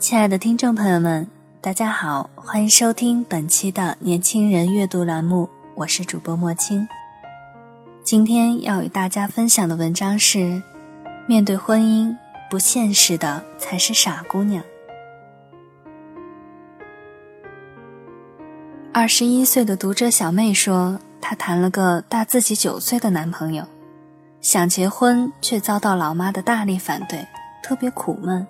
亲爱的听众朋友们，大家好，欢迎收听本期的年轻人阅读栏目，我是主播莫青。今天要与大家分享的文章是：面对婚姻，不现实的才是傻姑娘。二十一岁的读者小妹说，她谈了个大自己九岁的男朋友，想结婚却遭到老妈的大力反对，特别苦闷。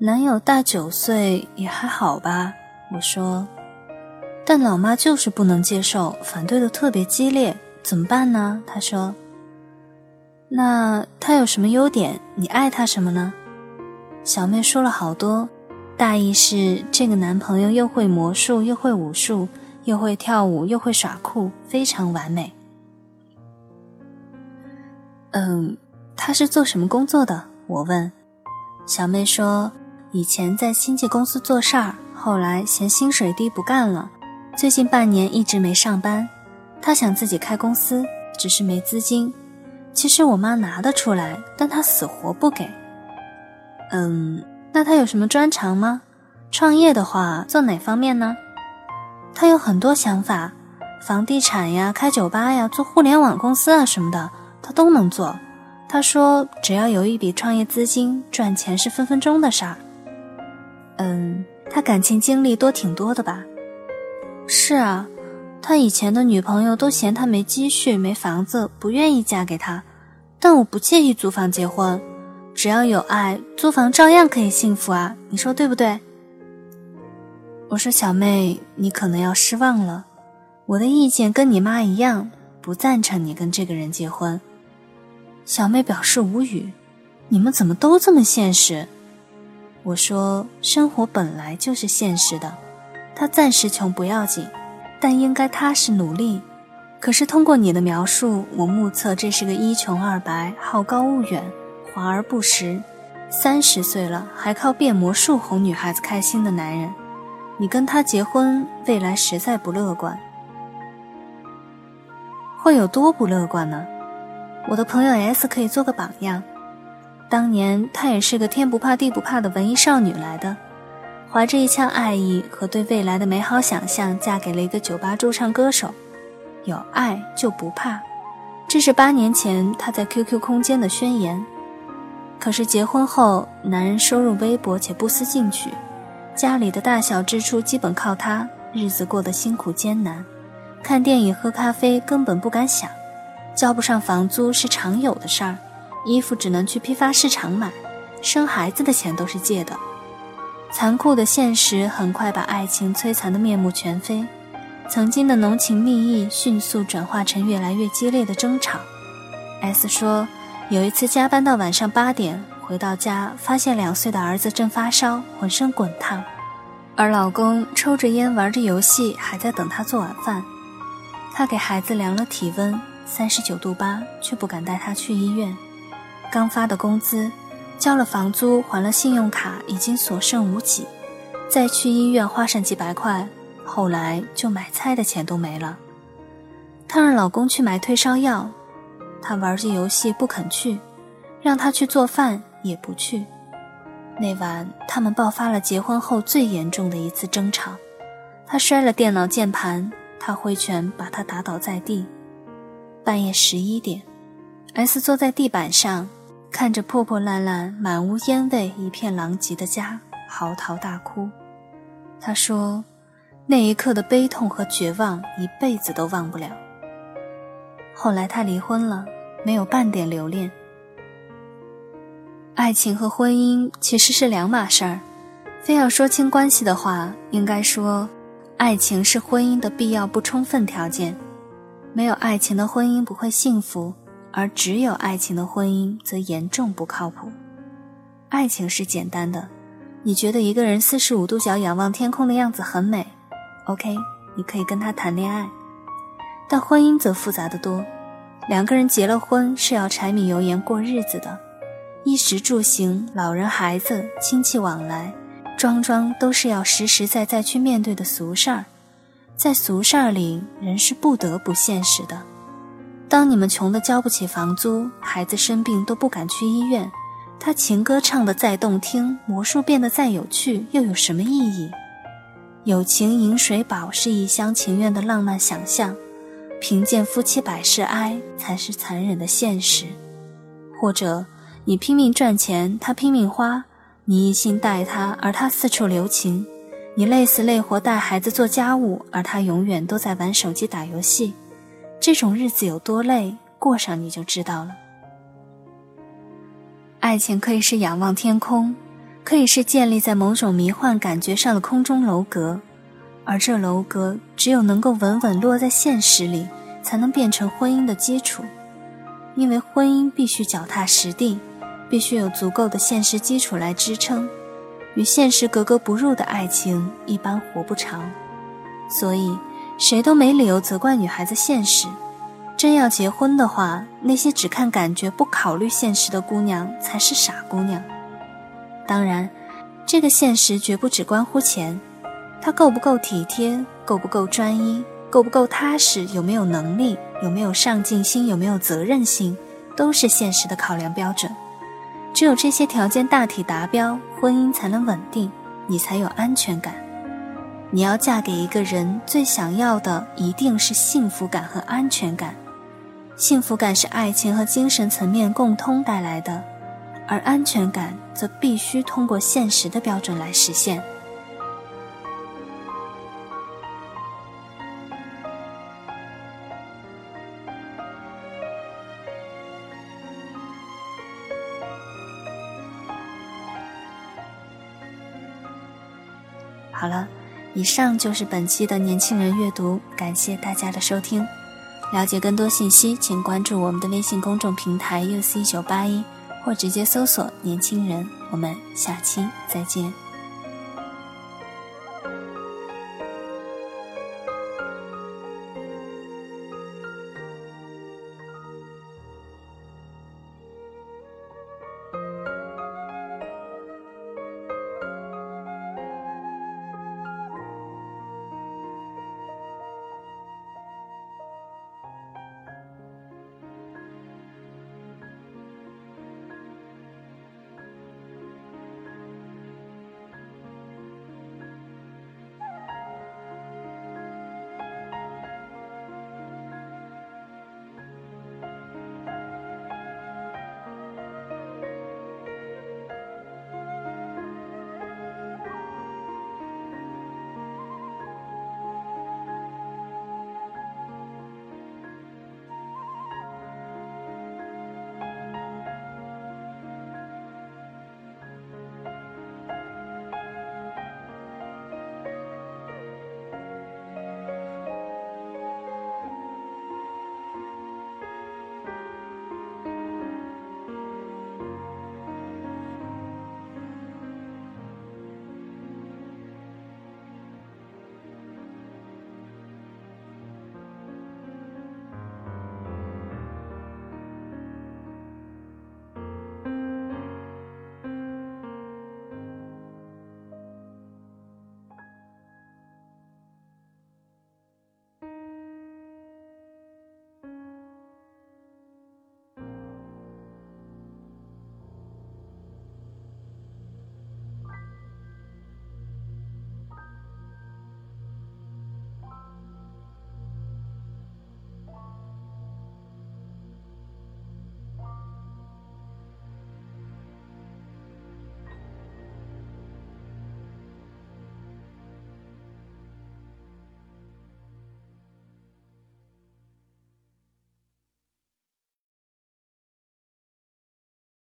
男友大九岁也还好吧，我说，但老妈就是不能接受，反对的特别激烈，怎么办呢？她说，那他有什么优点？你爱他什么呢？小妹说了好多，大意是这个男朋友又会魔术，又会武术，又会跳舞，又会耍酷，非常完美。嗯，他是做什么工作的？我问，小妹说。以前在经纪公司做事儿，后来嫌薪水低不干了。最近半年一直没上班，他想自己开公司，只是没资金。其实我妈拿得出来，但他死活不给。嗯，那他有什么专长吗？创业的话，做哪方面呢？他有很多想法，房地产呀，开酒吧呀，做互联网公司啊什么的，他都能做。他说，只要有一笔创业资金，赚钱是分分钟的事儿。嗯，他感情经历多挺多的吧？是啊，他以前的女朋友都嫌他没积蓄、没房子，不愿意嫁给他。但我不介意租房结婚，只要有爱，租房照样可以幸福啊！你说对不对？我说小妹，你可能要失望了，我的意见跟你妈一样，不赞成你跟这个人结婚。小妹表示无语，你们怎么都这么现实？我说：“生活本来就是现实的，他暂时穷不要紧，但应该踏实努力。可是通过你的描述，我目测这是个一穷二白、好高骛远、华而不实，三十岁了还靠变魔术哄女孩子开心的男人。你跟他结婚，未来实在不乐观。会有多不乐观呢？我的朋友 S 可以做个榜样。”当年她也是个天不怕地不怕的文艺少女来的，怀着一腔爱意和对未来的美好想象，嫁给了一个酒吧驻唱歌手。有爱就不怕，这是八年前她在 QQ 空间的宣言。可是结婚后，男人收入微薄且不思进取，家里的大小支出基本靠他，日子过得辛苦艰难，看电影喝咖啡根本不敢想，交不上房租是常有的事儿。衣服只能去批发市场买，生孩子的钱都是借的。残酷的现实很快把爱情摧残的面目全非，曾经的浓情蜜意迅速转化成越来越激烈的争吵。S 说，有一次加班到晚上八点，回到家发现两岁的儿子正发烧，浑身滚烫，而老公抽着烟玩着游戏，还在等他做晚饭。他给孩子量了体温，三十九度八，却不敢带他去医院。刚发的工资，交了房租，还了信用卡，已经所剩无几，再去医院花上几百块，后来就买菜的钱都没了。她让老公去买退烧药，他玩着游戏不肯去，让他去做饭也不去。那晚他们爆发了结婚后最严重的一次争吵，他摔了电脑键盘，他挥拳把他打倒在地。半夜十一点，S 坐在地板上。看着破破烂烂、满屋烟味、一片狼藉的家，嚎啕大哭。他说：“那一刻的悲痛和绝望，一辈子都忘不了。”后来他离婚了，没有半点留恋。爱情和婚姻其实是两码事儿，非要说清关系的话，应该说，爱情是婚姻的必要不充分条件，没有爱情的婚姻不会幸福，而只有爱情的婚姻则严重不靠谱。爱情是简单的，你觉得一个人四十五度角仰望天空的样子很美，OK，你可以跟他谈恋爱。但婚姻则复杂的多，两个人结了婚是要柴米油盐过日子的，衣食住行、老人孩子、亲戚往来。桩桩都是要实实在在去面对的俗事儿，在俗事儿里，人是不得不现实的。当你们穷得交不起房租，孩子生病都不敢去医院，他情歌唱得再动听，魔术变得再有趣，又有什么意义？友情饮水饱是一厢情愿的浪漫想象，贫贱夫妻百事哀才是残忍的现实。或者，你拼命赚钱，他拼命花。你一心待他，而他四处留情；你累死累活带孩子做家务，而他永远都在玩手机打游戏。这种日子有多累，过上你就知道了。爱情可以是仰望天空，可以是建立在某种迷幻感觉上的空中楼阁，而这楼阁只有能够稳稳落在现实里，才能变成婚姻的基础。因为婚姻必须脚踏实地。必须有足够的现实基础来支撑，与现实格格不入的爱情一般活不长，所以谁都没理由责怪女孩子现实。真要结婚的话，那些只看感觉不考虑现实的姑娘才是傻姑娘。当然，这个现实绝不只关乎钱，他够不够体贴，够不够专一，够不够踏实，有没有能力，有没有上进心，有没有责任心，都是现实的考量标准。只有这些条件大体达标，婚姻才能稳定，你才有安全感。你要嫁给一个人，最想要的一定是幸福感和安全感。幸福感是爱情和精神层面共通带来的，而安全感则必须通过现实的标准来实现。好了，以上就是本期的年轻人阅读，感谢大家的收听。了解更多信息，请关注我们的微信公众平台 UC 九八一，或直接搜索“年轻人”。我们下期再见。